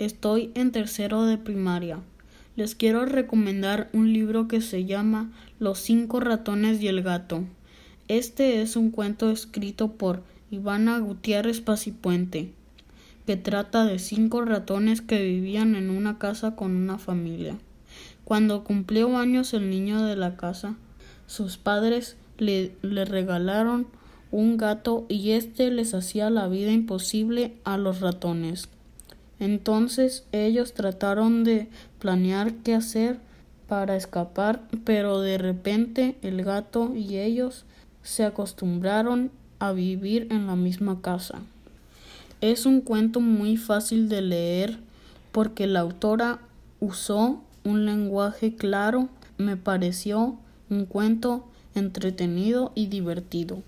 Estoy en tercero de primaria. Les quiero recomendar un libro que se llama Los cinco ratones y el gato. Este es un cuento escrito por Ivana Gutiérrez Pacipuente, que trata de cinco ratones que vivían en una casa con una familia. Cuando cumplió años el niño de la casa, sus padres le, le regalaron un gato y éste les hacía la vida imposible a los ratones. Entonces ellos trataron de planear qué hacer para escapar, pero de repente el gato y ellos se acostumbraron a vivir en la misma casa. Es un cuento muy fácil de leer porque la autora usó un lenguaje claro, me pareció un cuento entretenido y divertido.